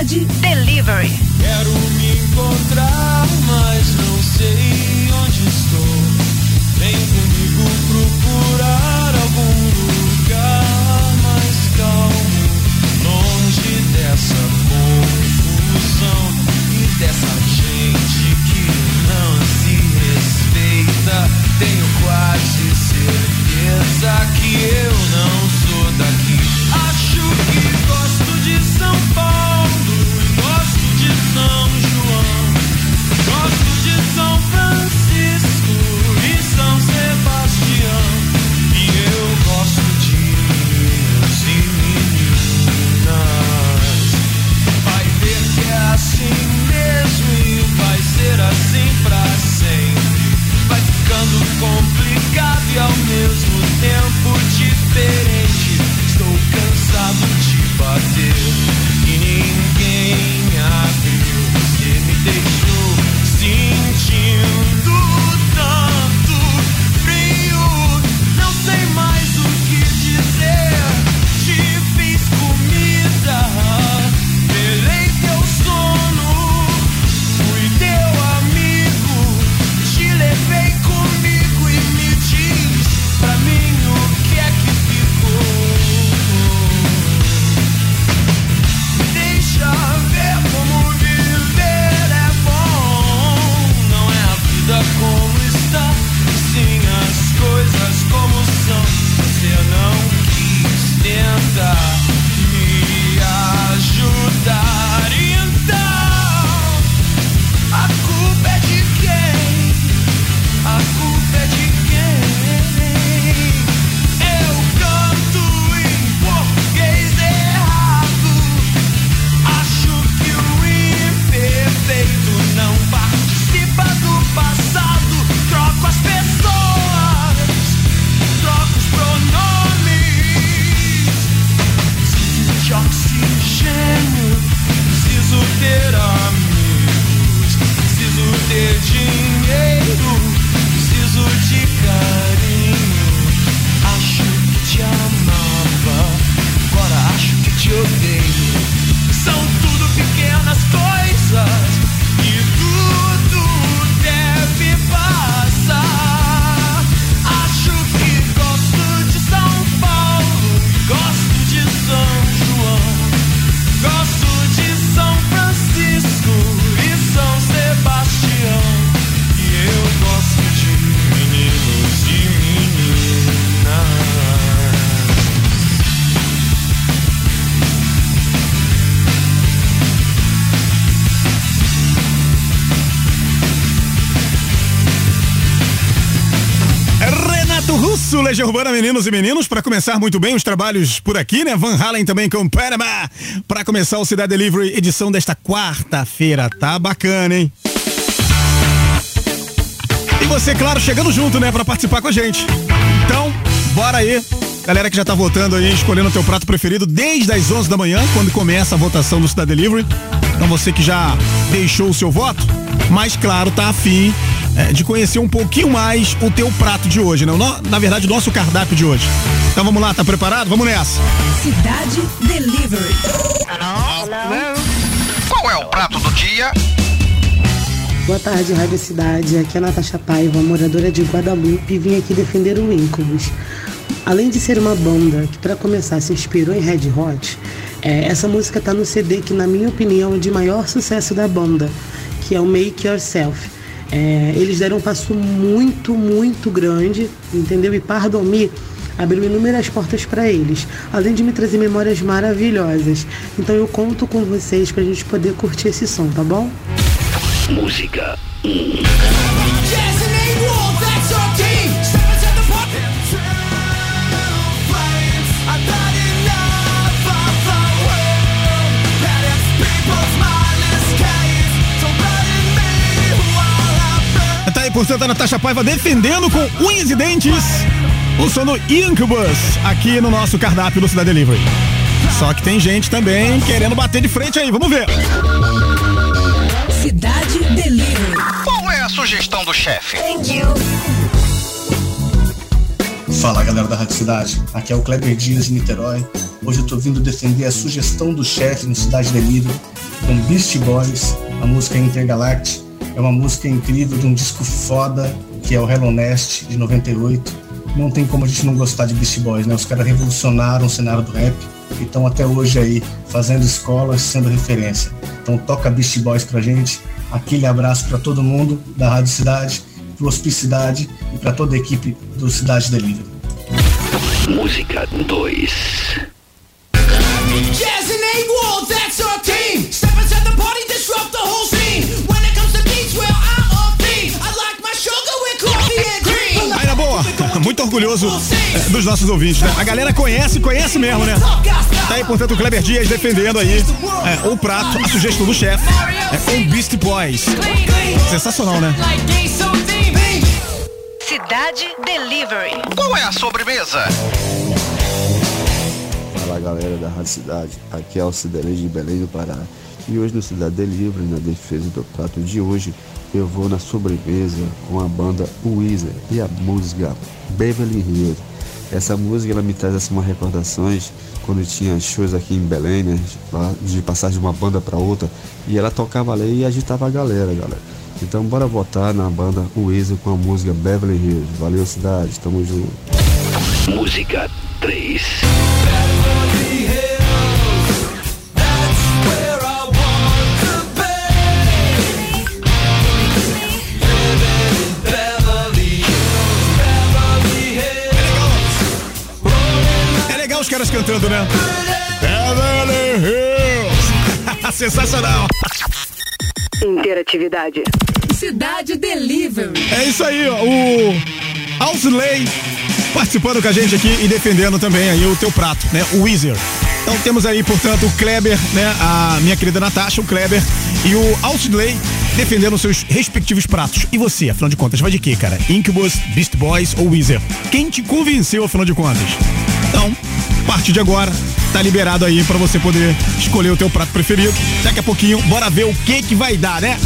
Cidade Delivery. Quero me encontrar, mas não sei onde estou. Vem comigo procurar algum lugar mais calmo, longe dessa confusão e dessa gente que não se respeita. Tenho quase certeza que eu não sou daqui. Acho que con Legião Urbana, meninos e meninos, para começar muito bem os trabalhos por aqui, né? Van Halen também com Panama, para começar o Cidade Delivery, edição desta quarta-feira. Tá bacana, hein? E você, claro, chegando junto, né, para participar com a gente. Então, bora aí. Galera que já tá votando aí, escolhendo o teu prato preferido desde as 11 da manhã, quando começa a votação do Cidade Delivery. Então você que já deixou o seu voto, mas claro, tá afim é, de conhecer um pouquinho mais o teu prato de hoje, né? Na verdade, o nosso cardápio de hoje. Então vamos lá, tá preparado? Vamos nessa. Cidade Delivery. Qual é o prato do dia? Boa tarde, Rádio Cidade. Aqui é a Natasha Paiva, moradora de Guadalupe, e vim aqui defender o Incubus. Além de ser uma banda que, para começar, se inspirou em Red Hot, é, essa música está no CD que, na minha opinião, é de maior sucesso da banda, que é o Make Yourself. É, eles deram um passo muito, muito grande, entendeu? E Pardomi abriu inúmeras portas para eles, além de me trazer memórias maravilhosas. Então eu conto com vocês para a gente poder curtir esse som, tá bom? Música. Yes! 100% da Natasha Paiva defendendo com unhas e dentes o sono Incubus aqui no nosso cardápio do Cidade Delivery. Só que tem gente também querendo bater de frente aí, vamos ver. Cidade Delivery. Qual é a sugestão do chefe? Thank you. Fala galera da Rádio Cidade, aqui é o Kleber Dias de Niterói. Hoje eu tô vindo defender a sugestão do chefe no Cidade Delivery com Beast Boys, a música Intergalactic. É uma música incrível de um disco foda que é o Hello Nest de 98. Não tem como a gente não gostar de Beast Boys, né? Os caras revolucionaram o cenário do rap e estão até hoje aí fazendo escolas, sendo referência. Então toca Beast Boys pra gente. Aquele abraço para todo mundo da Rádio Cidade, pro Hospicidade e para toda a equipe do Cidade Delivery. Música 2. Jazz muito orgulhoso é, dos nossos ouvintes, né? A galera conhece, conhece mesmo, né? Tá aí, portanto, o Kleber Dias defendendo aí é, o prato, a sugestão do chefe, é, com Beast Boys. Sensacional, né? Cidade Delivery. Qual é a sobremesa? Fala galera da Rádio Cidade, aqui é o Cidelê de Belém do Pará. E hoje no Cidade Delivery, na defesa do prato de hoje, eu vou na sobremesa com a banda Weezer e a música Beverly Hills. Essa música ela me traz assim, umas recordações quando tinha shows aqui em Belém, né? De passar de uma banda para outra. E ela tocava ali e agitava a galera, galera. Então bora votar na banda Weezer com a música Beverly Hills. Valeu cidade, tamo junto. Música 3. Cantando, né? Beverly Hills. Sensacional. Interatividade. Cidade Delivery. É isso aí, ó. O Ausley participando com a gente aqui e defendendo também aí o teu prato, né? O Weezer. Então temos aí, portanto, o Kleber, né? A minha querida Natasha, o Kleber e o Ausley defendendo os seus respectivos pratos. E você, afinal de contas, vai de quê, cara? Incubus, Beast Boys ou Weezer? Quem te convenceu, afinal de contas? Então, a partir de agora, tá liberado aí pra você poder escolher o teu prato preferido. Daqui a pouquinho, bora ver o que que vai dar, né?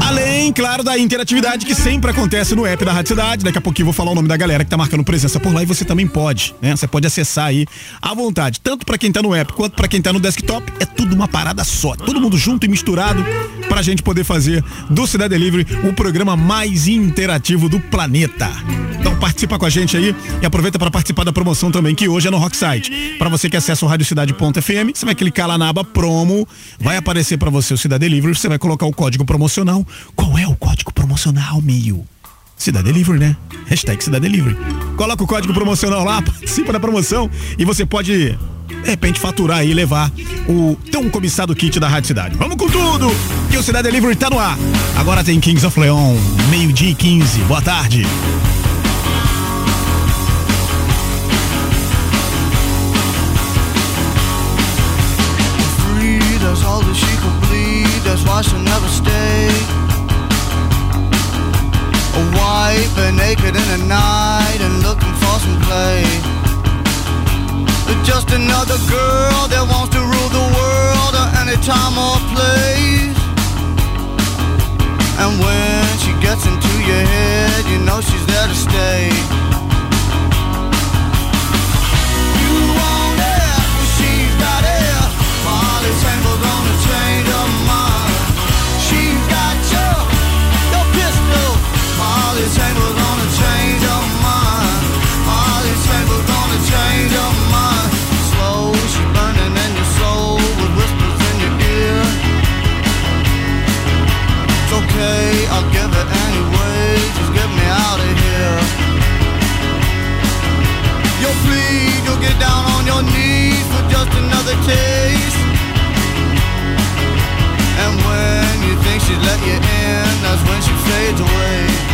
Além, claro, da interatividade que sempre acontece no app da Rádio Cidade. Daqui a pouquinho vou falar o nome da galera que tá marcando presença por lá e você também pode, né? Você pode acessar aí à vontade, tanto pra quem tá no app quanto pra quem tá no desktop. É tudo uma parada só, todo mundo junto e misturado pra gente poder fazer do Cidade Delivery o programa mais interativo do planeta. Então participa com a gente aí e aproveita para participar da promoção também, que hoje é no Rocksite. Para você que acessa o radiocidade.fm, você vai clicar lá na aba promo, vai aparecer para você o Cidade Delivery, você vai colocar o código promocional. Qual é o código promocional, Mil? Cidade Delivery, né? Hashtag Cidade Delivery. Coloca o código promocional lá, participa da promoção e você pode, de repente faturar e levar o tão cobiçado kit da Rádio Cidade. Vamos com tudo! Que o Cidade Delivery tá no ar. Agora tem Kings of Leon, meio-dia e 15. Boa tarde. A wife and naked in the night and looking for some play. Just another girl that wants to rule the world at any time or place. And when she gets into your head, you know she's there to stay. You want it, she's got it. Molly's you'll get down on your knees for just another taste. And when you think she's let you in, that's when she fades away.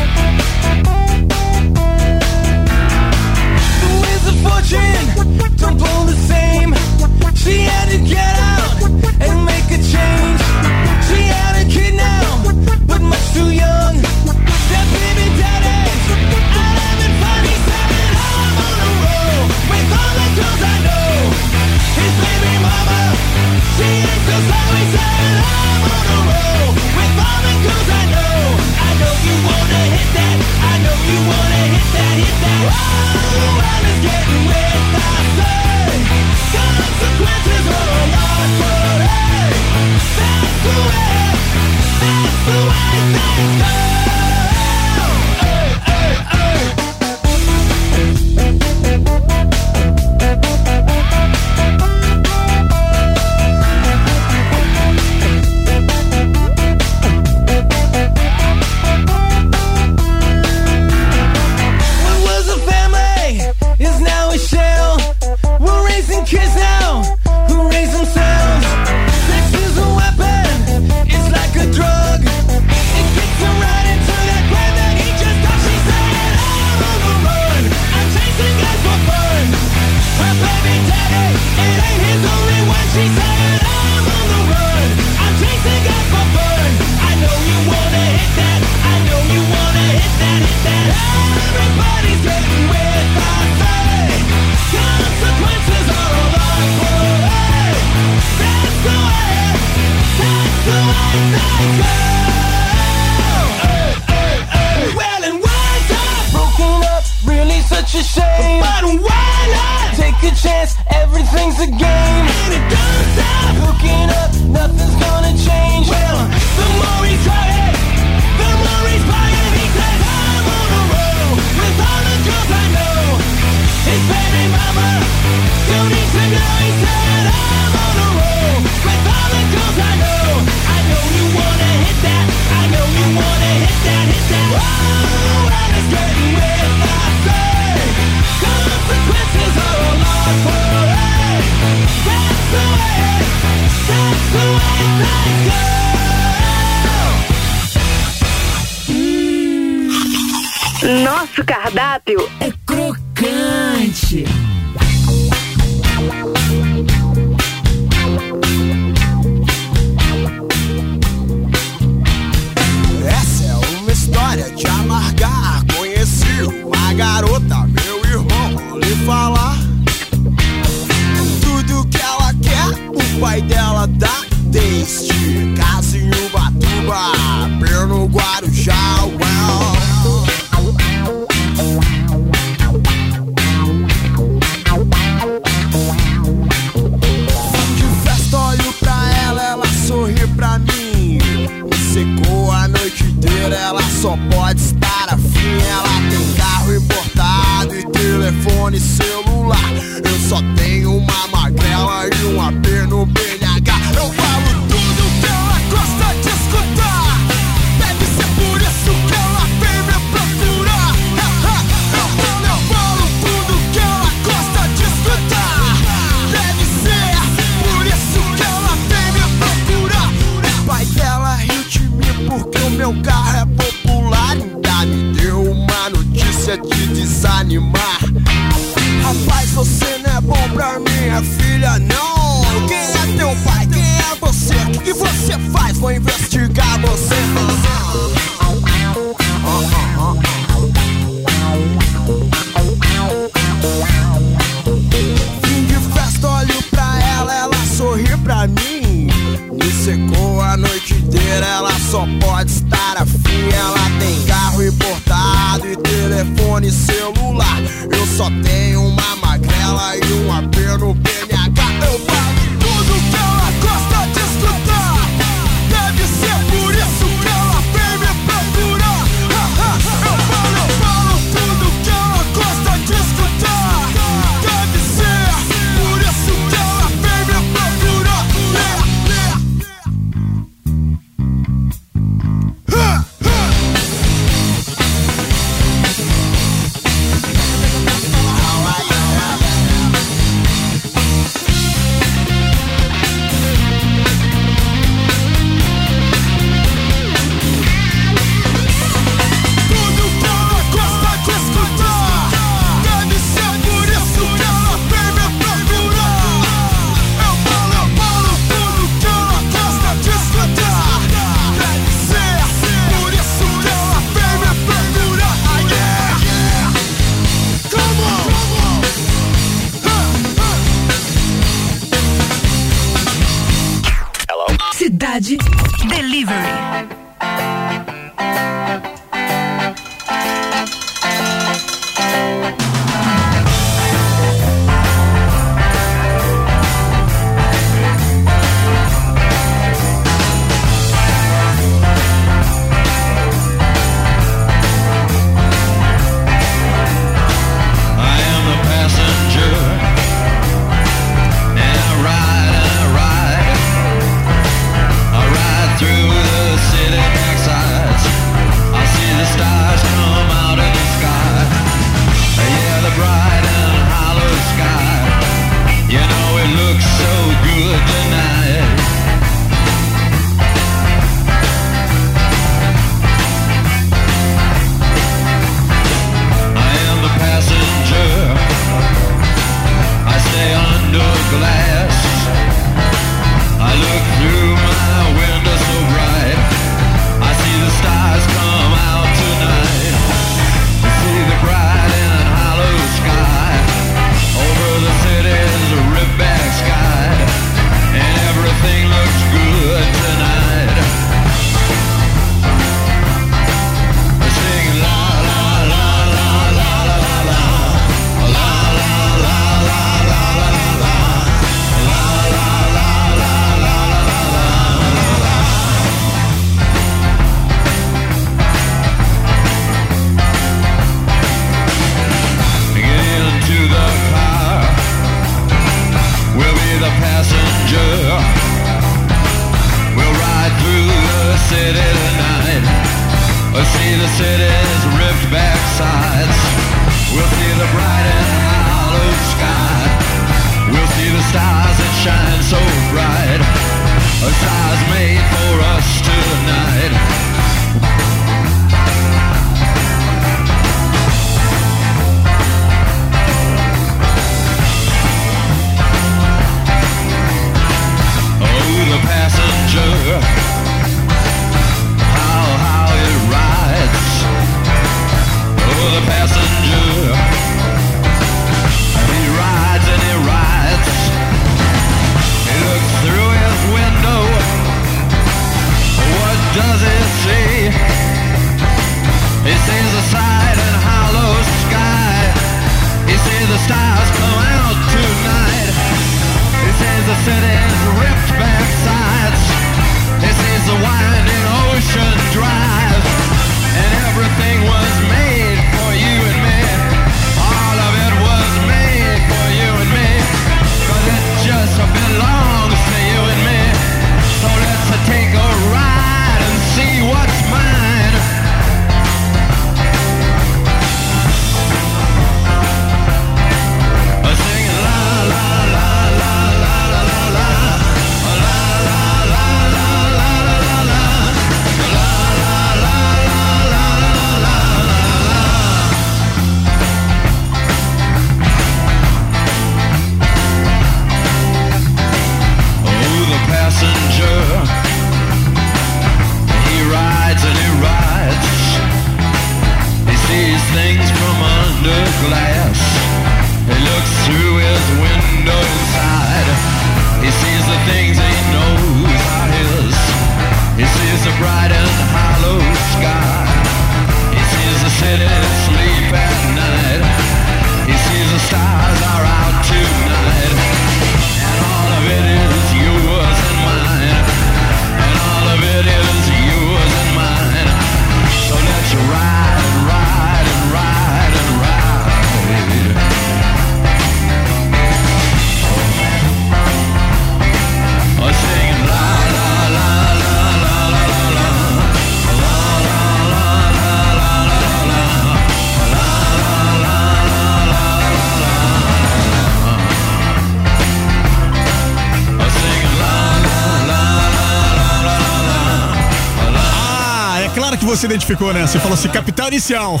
Você identificou, né? Você falou assim, capital inicial.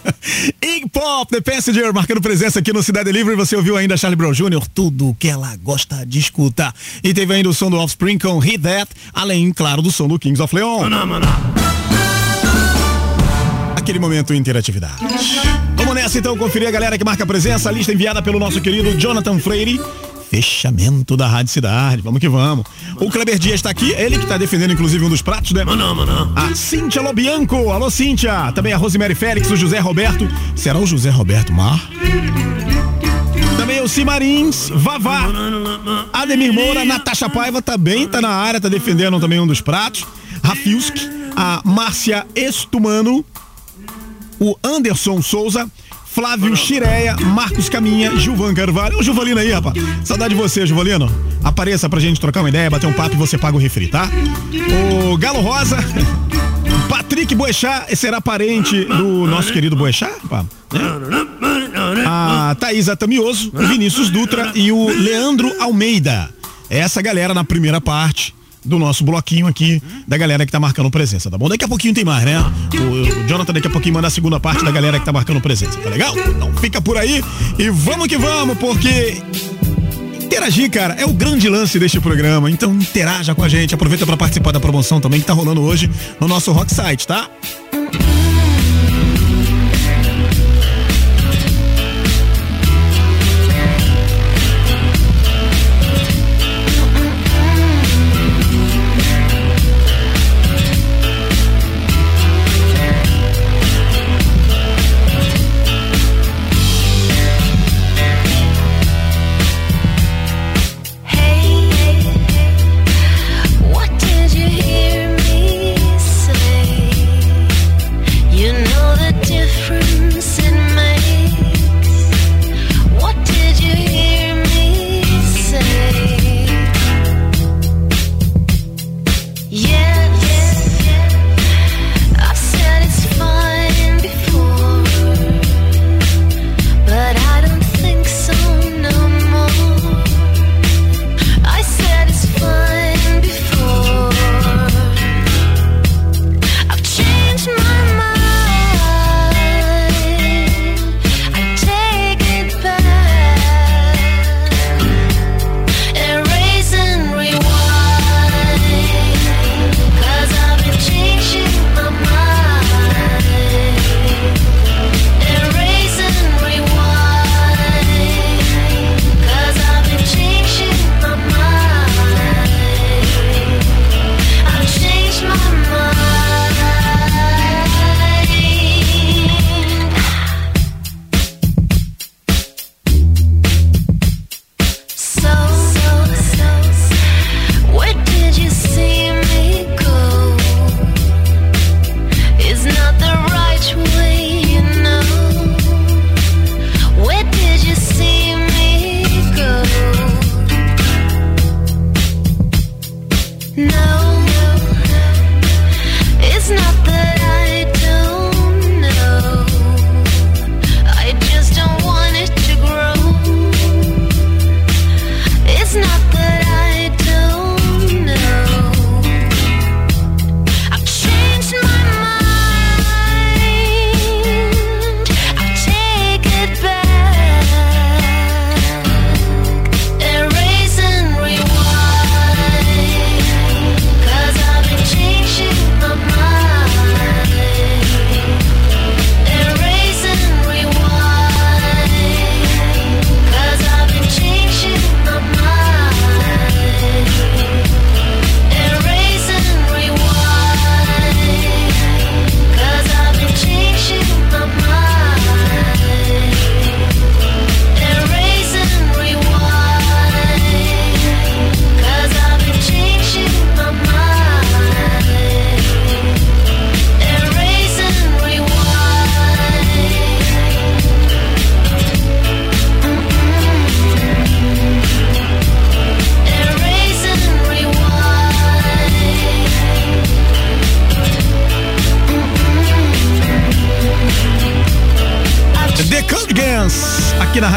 Iggy Pop, The Passenger, marcando presença aqui no Cidade Livre. Você ouviu ainda Charlie Brown Jr., tudo que ela gosta de escutar. E teve ainda o som do Offspring com Hit That, além, claro, do som do Kings of Leon. Aquele momento interatividade. Vamos nessa então conferir a galera que marca presença, a lista enviada pelo nosso querido Jonathan Freire. Fechamento da Rádio Cidade. Vamos que vamos. O Kleber Dias está aqui, ele que está defendendo inclusive um dos pratos, né? Mano, mano. A Cíntia Lobianco. Alô, Cíntia. Também a Rosemary Félix, o José Roberto. Será o José Roberto Mar? Também o Cimarins, Vavá, Ademir Moura, Natasha Paiva também tá na área, tá defendendo também um dos pratos. Rafilsk, a Márcia Estumano, o Anderson Souza, Flávio Chireia, Marcos Caminha, Gilvan Carvalho. Ô, Juvalino aí, rapaz. Saudade de você, Juvalino. Apareça pra gente trocar uma ideia, bater um papo e você paga o refri, tá? O Galo Rosa, Patrick Boechat será parente do nosso querido Boechat, pá, né? A Thaisa Tamioso, o Vinícius Dutra e o Leandro Almeida. Essa galera na primeira parte do nosso bloquinho aqui, da galera que tá marcando presença, tá bom? Daqui a pouquinho tem mais, né? O, o Jonathan daqui a pouquinho manda a segunda parte da galera que tá marcando presença, tá legal? Então fica por aí e vamos que vamos, porque interagir, cara, é o grande lance deste programa. Então interaja com a gente, aproveita para participar da promoção também que tá rolando hoje no nosso Rock Site, tá?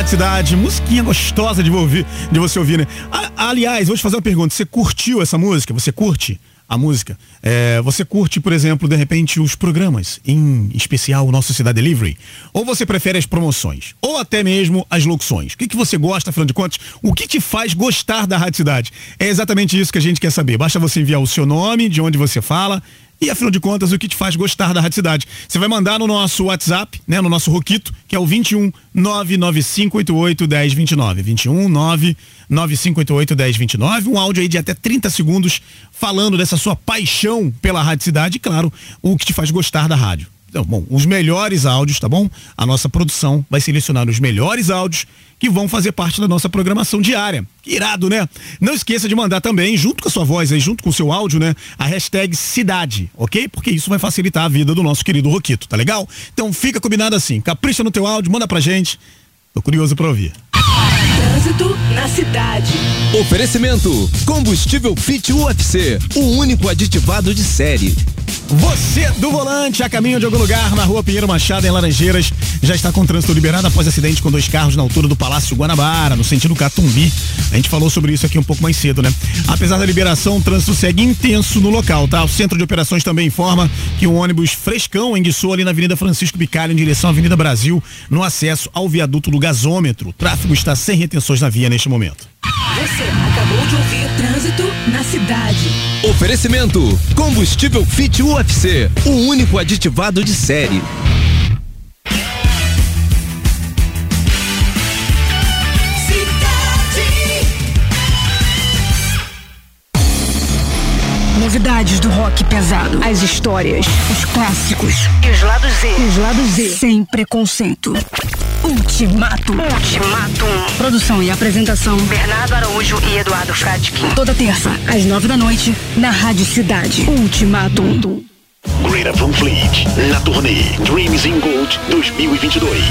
Cidade. Musiquinha gostosa de ouvir, de você ouvir, né? A- aliás, vou te fazer uma pergunta. Você curtiu essa música? Você curte a música? É, você curte, por exemplo, de repente, os programas, em especial o nosso Cidade Delivery? Ou você prefere as promoções? Ou até mesmo as locuções? O que, que você gosta, afinal de contas? O que te faz gostar da Rádio Cidade? É exatamente isso que a gente quer saber. Basta você enviar o seu nome, de onde você fala, e afinal de contas, o que te faz gostar da Rádio Cidade? Você vai mandar no nosso WhatsApp, né, no nosso Roquito, que é o 21 99588 1029. 21 99588 1029. Um áudio aí de até 30 segundos falando dessa sua paixão pela Rádio Cidade e, claro, o que te faz gostar da rádio. Então, bom, os melhores áudios, tá bom? A nossa produção vai selecionar os melhores áudios que vão fazer parte da nossa programação diária. Que irado, né? Não esqueça de mandar também, junto com a sua voz aí, junto com o seu áudio, né? A hashtag cidade, ok? Porque isso vai facilitar a vida do nosso querido Roquito, tá legal? Então fica combinado assim, capricha no teu áudio, manda pra gente. Tô curioso pra ouvir. Trânsito na cidade. Oferecimento: Combustível Fit UFC, o único aditivado de série. Você do volante, a caminho de algum lugar, na rua Pinheiro Machado, em Laranjeiras, já está com trânsito liberado após acidente com dois carros na altura do Palácio Guanabara, no sentido Catumbi. A gente falou sobre isso aqui um pouco mais cedo, né? Apesar da liberação, o trânsito segue intenso no local, tá? O Centro de Operações também informa que um ônibus frescão enguiçou ali na Avenida Francisco Bicalho, em direção à Avenida Brasil, no acesso ao viaduto do gasômetro. O tráfego está sem retenções na via neste momento. Você acabou de ouvir Trânsito na cidade. Oferecimento: Combustível Fit UFC, o único aditivado de série. Novidades do rock pesado. As histórias, os clássicos e os lados Z. Os lados Z. Sem preconceito. Ultimato. Ultimato. Produção e apresentação: Bernardo Araújo e Eduardo Fradkin. Toda terça, às nove da noite, na Rádio Cidade. Ultimato. Greta Van Fleet, na turnê Dreams in Gold 2022.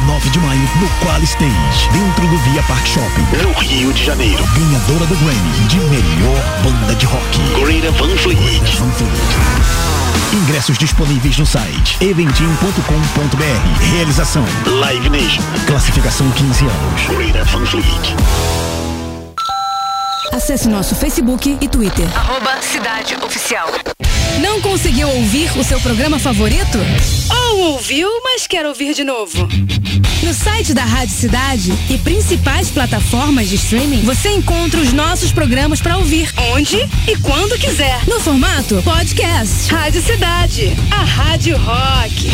Dia 9 de maio, no Qual Stage, dentro do Via Park Shopping. No Rio de Janeiro, Ganhadora do Grammy de melhor banda de rock. Greta Van Fleet. Van Fleet. Ingressos disponíveis no site eventim.com.br. Realização Live Nation, Classificação 15 anos. Greta Van Fleet. Acesse nosso Facebook e Twitter. Arroba Cidade Oficial. Não conseguiu ouvir o seu programa favorito? Ou ouviu, mas quer ouvir de novo? No site da Rádio Cidade e principais plataformas de streaming, você encontra os nossos programas para ouvir onde e quando quiser. No formato podcast. Rádio Cidade, a Rádio Rock.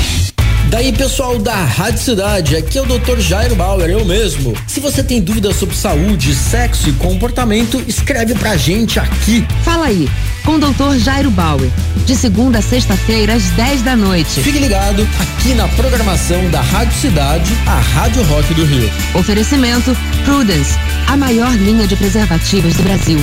Daí pessoal da Rádio Cidade, aqui é o Dr. Jairo Bauer, eu mesmo. Se você tem dúvidas sobre saúde, sexo e comportamento, escreve pra gente aqui. Fala aí, com o Dr. Jairo Bauer, de segunda a sexta-feira às 10 da noite. Fique ligado aqui na programação da Rádio Cidade, a Rádio Rock do Rio. Oferecimento Prudence, a maior linha de preservativos do Brasil.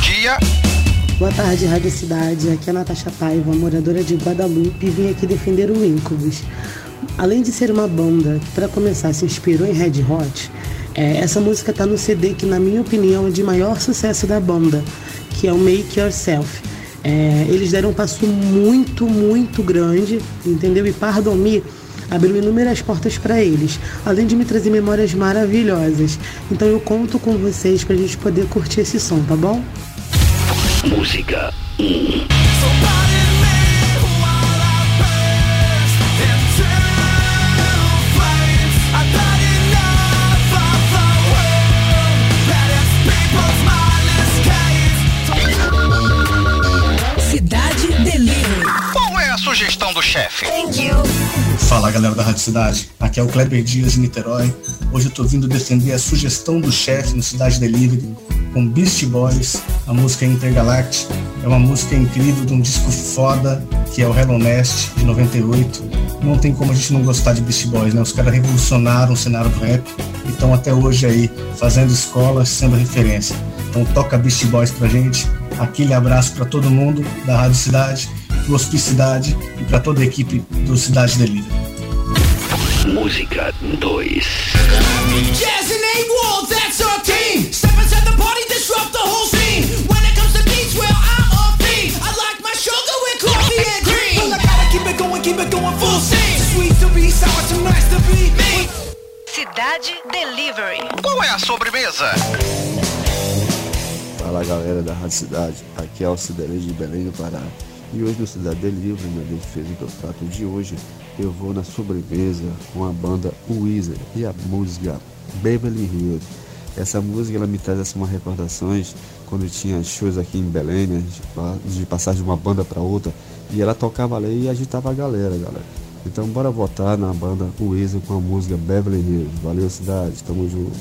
Dia? Boa tarde, Rádio Cidade. Aqui é a Natasha Paiva, moradora de Guadalupe, e vim aqui defender o Incubus. Além de ser uma banda que, para começar, se inspirou em Red Hot, é, essa música tá no CD que, na minha opinião, é de maior sucesso da banda, que é o Make Yourself. É, eles deram um passo muito, muito grande, entendeu? E Pardon Me abriu inúmeras portas para eles, além de me trazer memórias maravilhosas. Então eu conto com vocês pra gente poder curtir esse som, tá bom? Música 1. Cidade Delivery. Qual é a sugestão do chefe? Fala galera da Rádio Cidade, aqui é o Kleber Dias de Niterói. Hoje eu tô vindo defender a sugestão do chefe no Cidade Delivery com Beast Boys, a música Intergalactic. É uma música incrível de um disco foda que é o Hello Nest de 98. Não tem como a gente não gostar de Beast Boys, né? Os caras revolucionaram o cenário do rap e estão até hoje aí fazendo escolas, sendo referência. Então toca Beast Boys pra gente. Aquele abraço pra todo mundo da Rádio Cidade pro Hospicidade e para toda a equipe do Cidade Delivery. Música 2. Cidade Delivery. Qual é a sobremesa? Fala galera da Rádio Cidade, aqui é o Cidelê de Belém do Pará. E hoje no Cidade Delivery, na defesa do prato de hoje, eu vou na sobremesa com a banda Weezer e a música Beverly Hills. Essa música ela me traz assim, umas recordações quando tinha shows aqui em Belém, né, de passar de uma banda para outra, e ela tocava ali e agitava a galera, galera. Então bora votar na banda Weezer com a música Beverly Hills. Valeu cidade, tamo junto.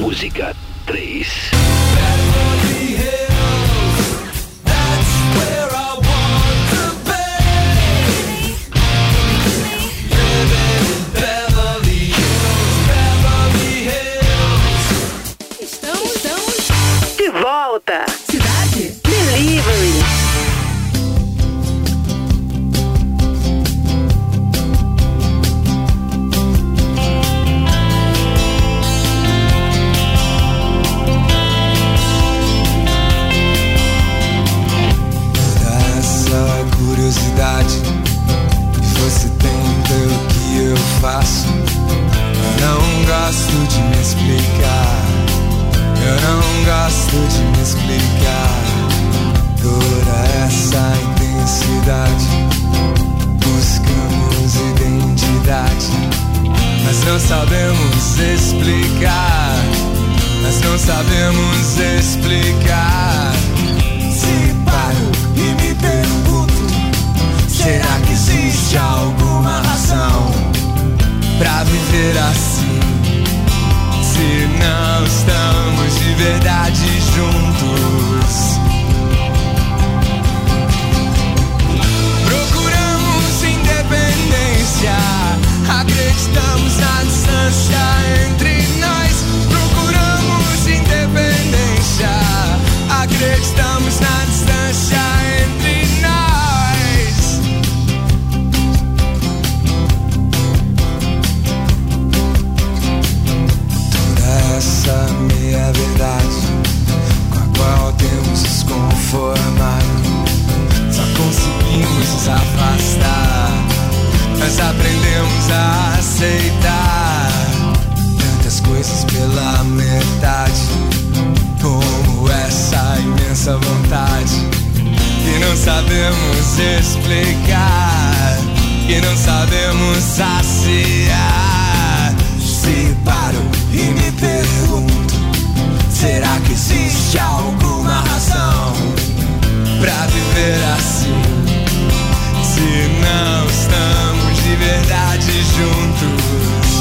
Música 3. Será que existe alguma razão pra viver assim? Se não estamos de verdade juntos. Procuramos independência, acreditamos na distância entre nós. Procuramos independência, acreditamos na distância entre aceitar tantas coisas pela metade, como essa imensa vontade que não sabemos explicar, que não sabemos saciar. Se paro e me pergunto, será que existe alguma razão pra viver assim? Se não estamos de verdade juntos.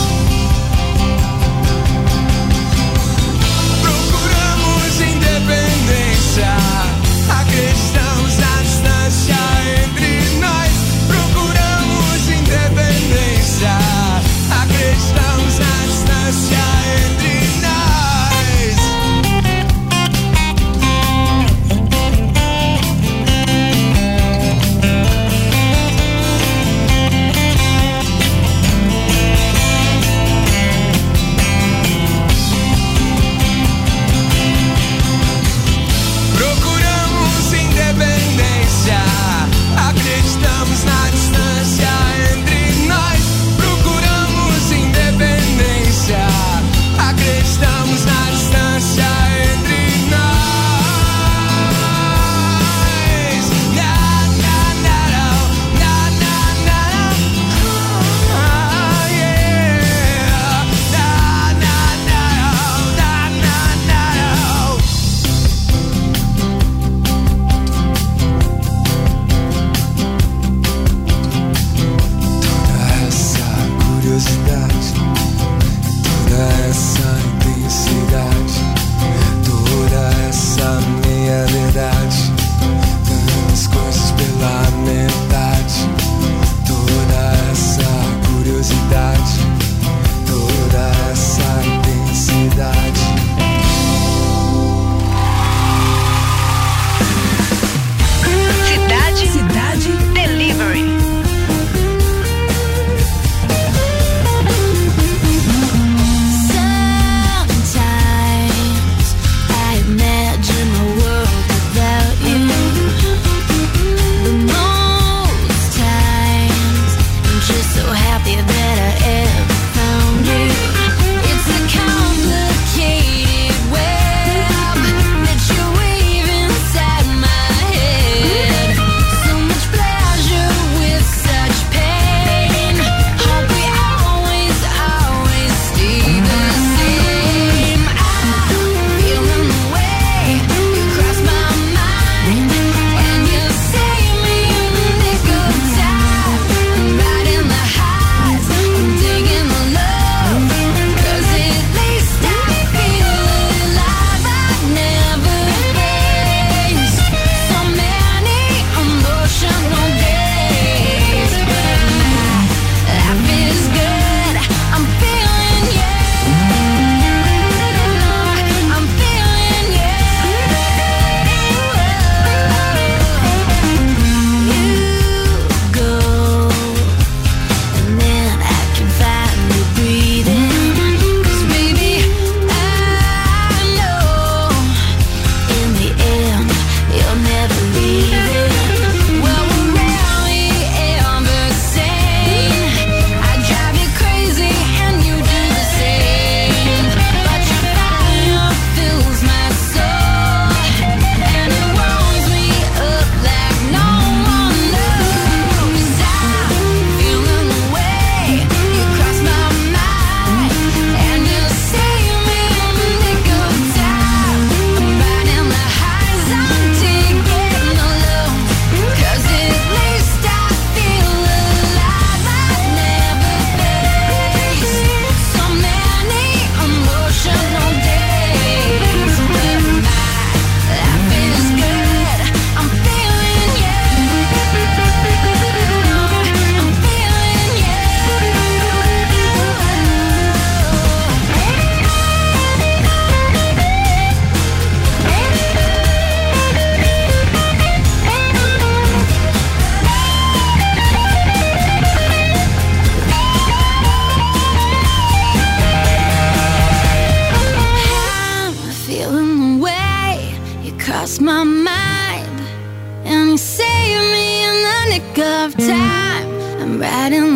riding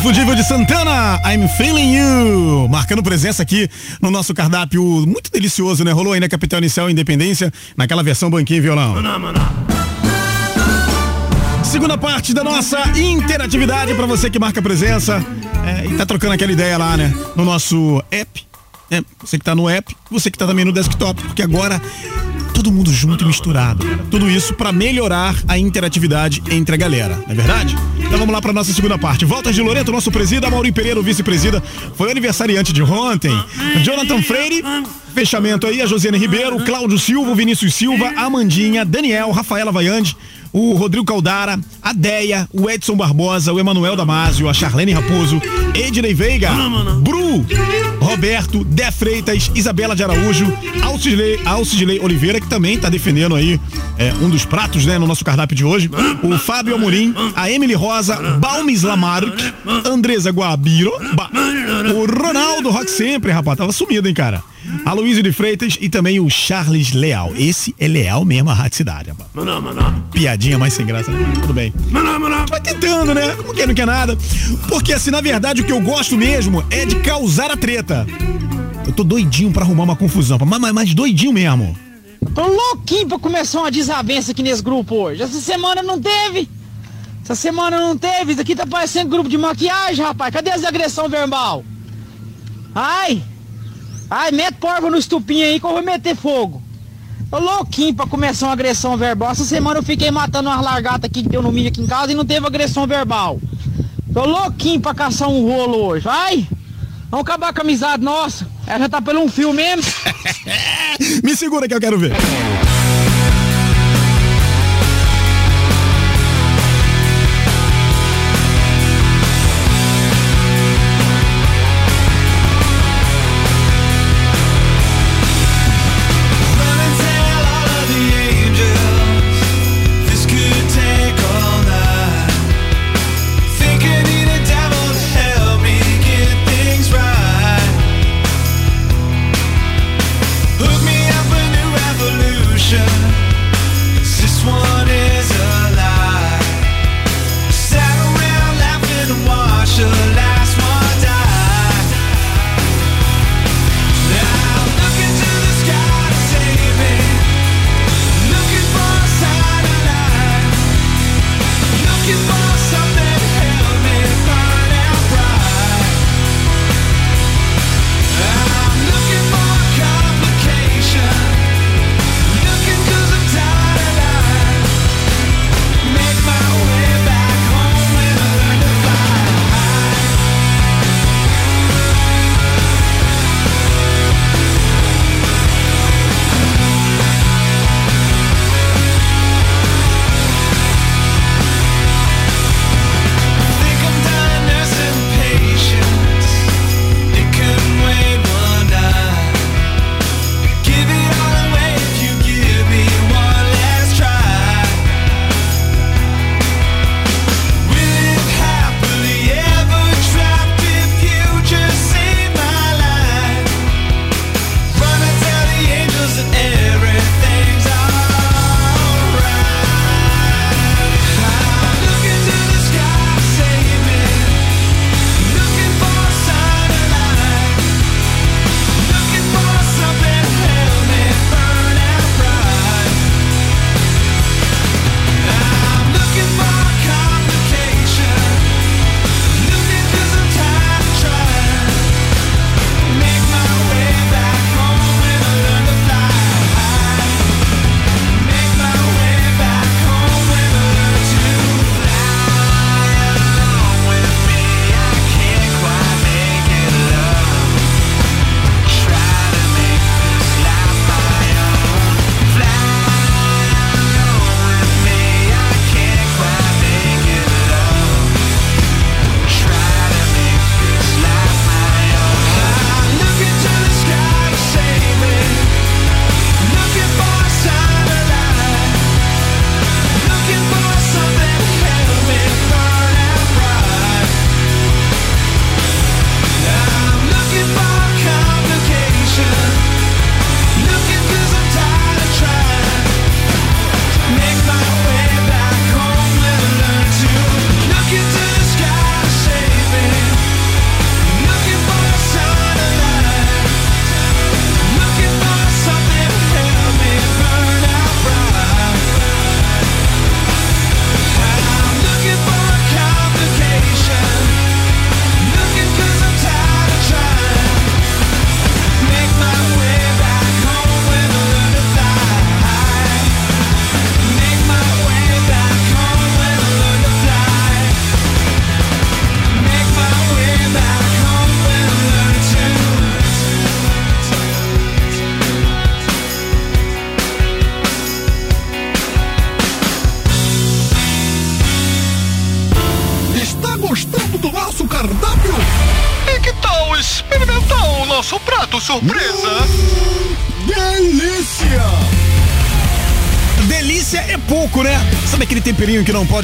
inconfundível de Santana, I'm Feeling You, marcando presença aqui no nosso cardápio muito delicioso, né? Rolou aí na Capital Inicial Independência, naquela versão banquinho e violão. Segunda parte da nossa interatividade para você que marca presença é, e tá trocando aquela ideia lá, né? No nosso app. né? Você que tá no app, você que tá também no desktop, porque agora todo mundo junto e misturado. Tudo isso para melhorar a interatividade entre a galera, não é verdade? Então vamos lá para nossa segunda parte. Volta de Loreto, nosso presida, Mauri Pereira, vice-presida, foi aniversariante de ontem. Jonathan Freire, fechamento aí, a Josiane Ribeiro, Cláudio Silva, Vinícius Silva, Amandinha, Daniel, Rafaela Vaiande, o Rodrigo Caldara, a Deia, o Edson Barbosa, o Emanuel Damasio, a Charlene Raposo, Ednei Veiga, Bru, Roberto, Dé Freitas, Isabela de Araújo, Alcidley, Alcidley Oliveira, que também está defendendo aí é, um dos pratos, né, no nosso cardápio de hoje, o Fábio Amorim, a Emily Rosa, Balmes Lamarck, Andresa Guabiro, ba- o Ronaldo Rock Sempre, rapaz, tava sumido, hein, cara. A Luísa de Freitas e também o Charles Leal. Esse é leal mesmo à Rádio Cidade, rapaz. Piadinha mais sem graça, né? Tudo bem. Vai tentando, né? Como quem não quer nada. Porque assim, na verdade, o que eu gosto mesmo é de causar a treta. Eu tô doidinho pra arrumar uma confusão, mas, mas, mas doidinho mesmo. Tô louquinho pra começar uma desavença aqui nesse grupo hoje. Essa semana não teve. Essa semana não teve. Isso aqui tá parecendo grupo de maquiagem, rapaz. Cadê as agressão verbal? Ai! Ai, mete porva no estupinho aí que eu vou meter fogo. Tô louquinho pra começar uma agressão verbal. Essa semana eu fiquei matando umas largatas aqui que deu no milho aqui em casa e não teve agressão verbal. Tô louquinho pra caçar um rolo hoje. Vai! Vamos acabar com a amizade nossa. Ela já tá pelo um fio mesmo. Me segura que eu quero ver.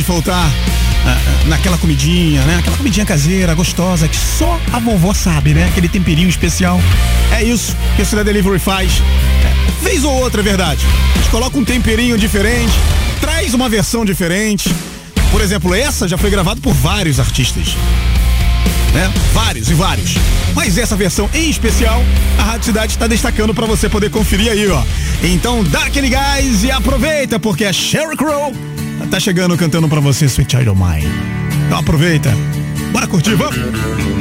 Faltar ah, ah, naquela comidinha, né? Aquela comidinha caseira, gostosa, que só a vovó sabe, né? Aquele temperinho especial. É isso que o Cidade Delivery faz. É, vez ou outra, é verdade. A coloca um temperinho diferente, traz uma versão diferente. Por exemplo, essa já foi gravada por vários artistas né? Vários e vários. Mas essa versão em especial, a Rádio Cidade está destacando para você poder conferir aí, ó. Então dá aquele gás e aproveita, porque a Sheryl Crow tá chegando cantando para você Sweet Child of Mine. Então aproveita. Bora curtir, vamos?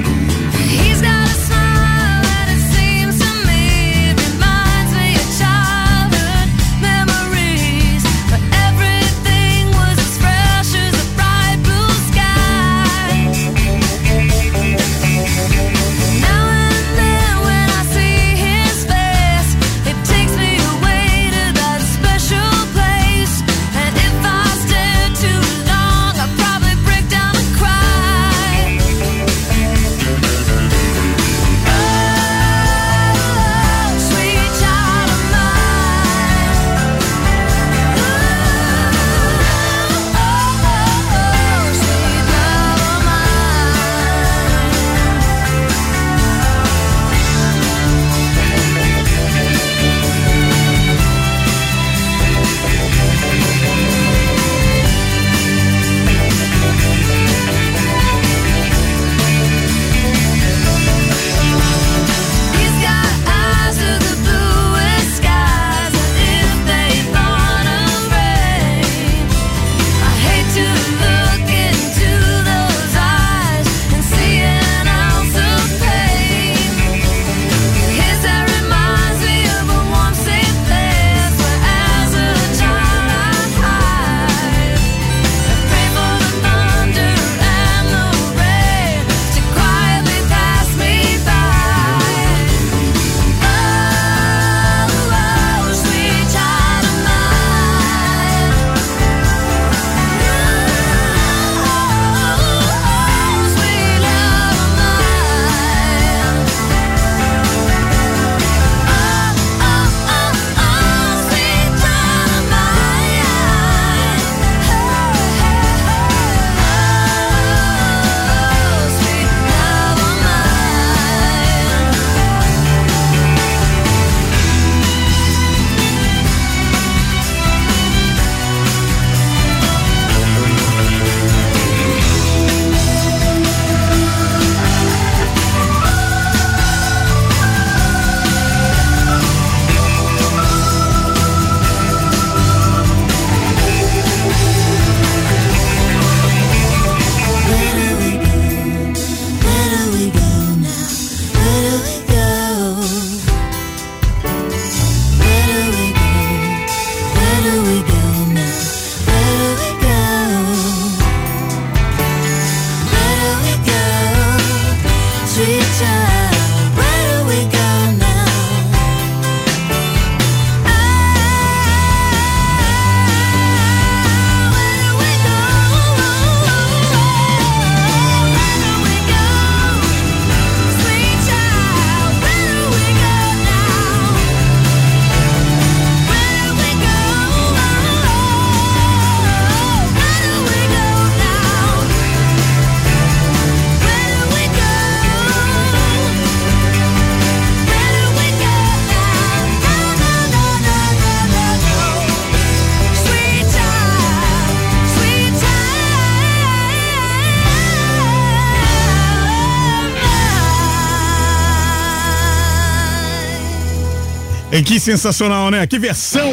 E que sensacional, né? Que versão!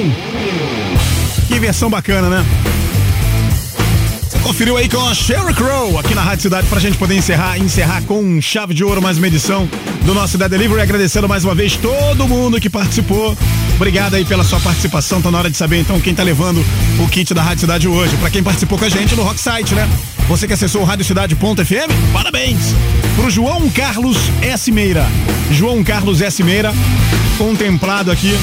Que versão bacana, né? Conferiu aí com a Sheryl Crow aqui na Rádio Cidade pra gente poder encerrar, encerrar com chave de ouro mais uma edição do nosso Cidade Delivery. Agradecendo mais uma vez todo mundo que participou. Obrigado aí pela sua participação. Tá na hora de saber então quem tá levando o kit da Rádio Cidade hoje. Pra quem participou com a gente no Rocksite, né? Você que acessou o radiocidade.fm, parabéns! Pro João Carlos S. Meira. João Carlos S. Meira, contemplado aqui.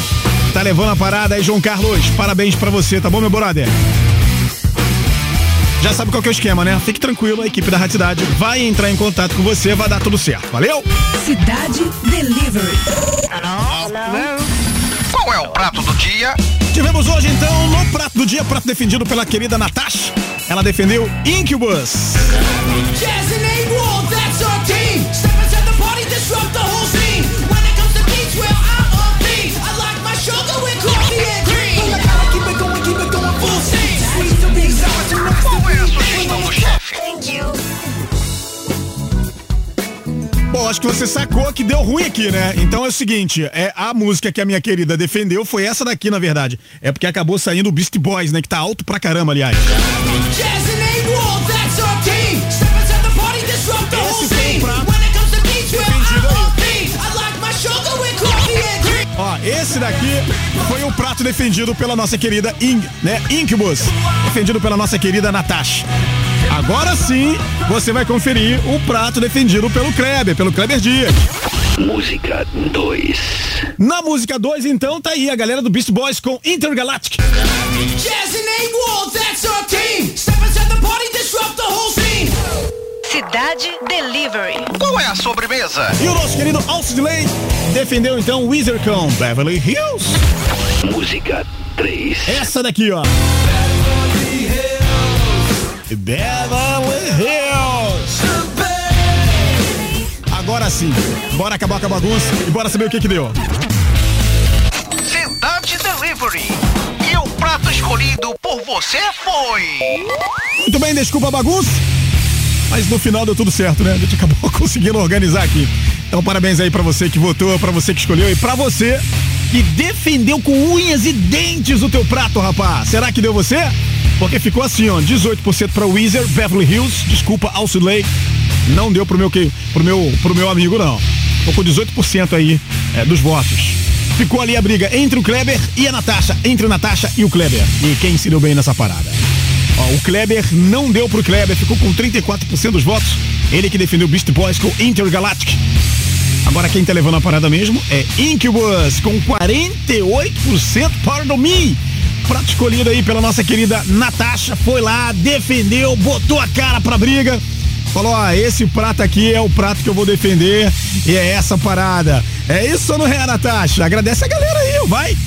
Tá levando a parada aí, João Carlos. Parabéns pra você, tá bom, meu brother? Já sabe qual que é o esquema, né? Fique tranquilo, a equipe da Rádio Cidade vai entrar em contato com você, vai dar tudo certo. Valeu? Cidade Delivery. Qual é o prato do dia? Tivemos hoje, então, no prato do dia, prato defendido pela querida Natasha. Ela defendeu Incubus. Acho que você sacou que deu ruim aqui, né? Então é o seguinte, é a música que a minha querida defendeu foi essa daqui, na verdade. É porque acabou saindo o Beast Boys, né? Que tá alto pra caramba, aliás. Esse foi o prato. Ó, esse daqui foi o prato defendido pela nossa querida In, né? Incubus. Defendido pela nossa querida Natasha. Agora sim, você vai conferir o prato defendido pelo Kleber, pelo Kleber Dias. Música 2. Na música 2, então, tá aí a galera do Beast Boys com Intergalactic. Jazz and A-Wolf, that's our team. Step inside the party, disrupt the whole scene. Cidade Delivery. Qual é a sobremesa? E o nosso querido Alce Delay defendeu então Wizard com Beverly Hills. Música 3. Essa daqui, ó. Beverly Hills. Agora sim, bora acabar com a bagunça e bora saber o que que deu. Cidade Delivery. E o prato escolhido por você foi. Muito bem, desculpa a bagunça, mas no final deu tudo certo, né? A gente acabou conseguindo organizar aqui. Então parabéns aí pra você que votou, pra você que escolheu e pra você que defendeu com unhas e dentes o teu prato, rapaz. Será que deu você? Porque ficou assim, ó, 18% pra Weezer, Beverly Hills, desculpa, Alcilei, não deu pro meu, pro meu, pro meu amigo, não. Ficou com 18% aí é, dos votos. Ficou ali a briga entre o Kleber e a Natasha, entre a Natasha e o Kleber. E quem se deu bem nessa parada? Ó, o Kleber não deu pro Kleber, ficou com 34% dos votos. Ele que defendeu Beast Boys com Intergalactic. Agora quem tá levando a parada mesmo é Incubus com 48%, pardon me. Prato escolhido aí pela nossa querida Natasha, foi lá, defendeu, botou a cara pra briga. Falou, ó, esse prato aqui é o prato que eu vou defender e é essa parada. É isso não é, Natasha? Agradece a galera aí, vai.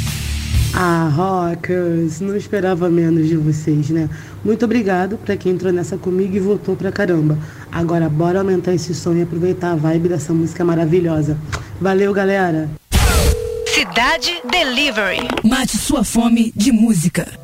Ah, Rockers, não esperava menos de vocês, né? Muito obrigado pra quem entrou nessa comigo e votou pra caramba. Agora bora aumentar esse som e aproveitar a vibe dessa música maravilhosa. Valeu, galera! Cidade Delivery. Mate sua fome de música.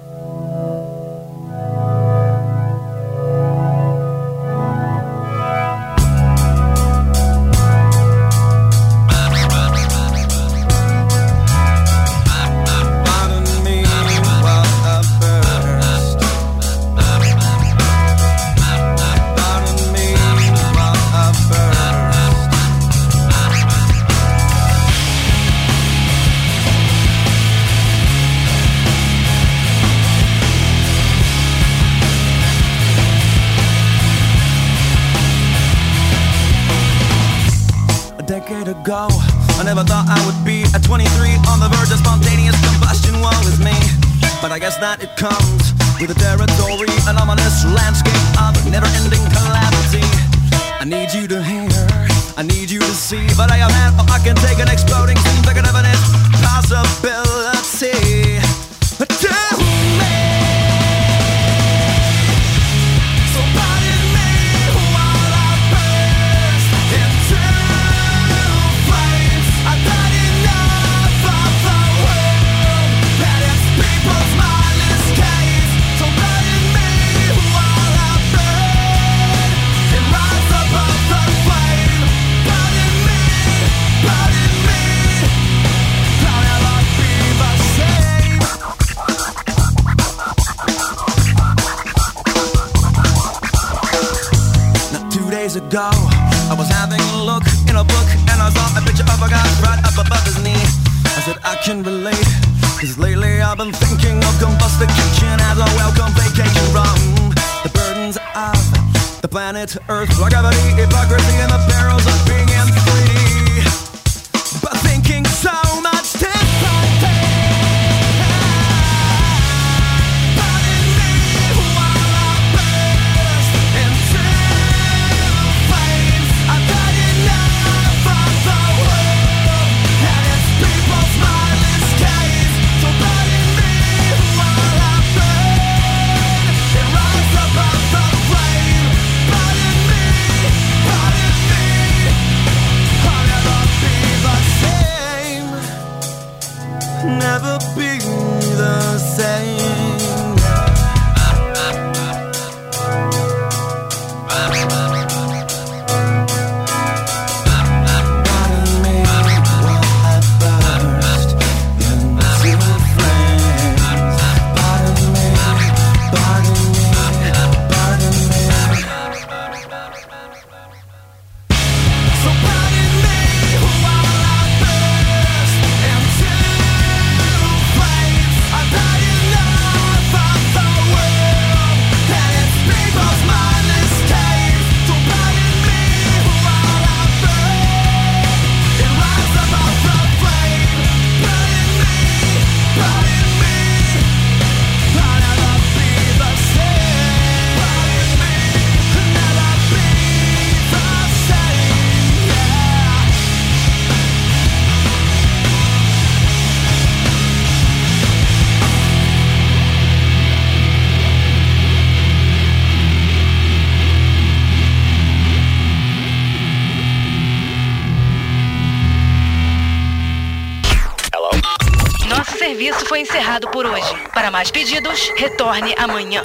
Pedidos, retorne amanhã.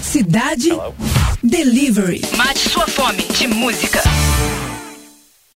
Cidade Delivery. Mate sua fome de música.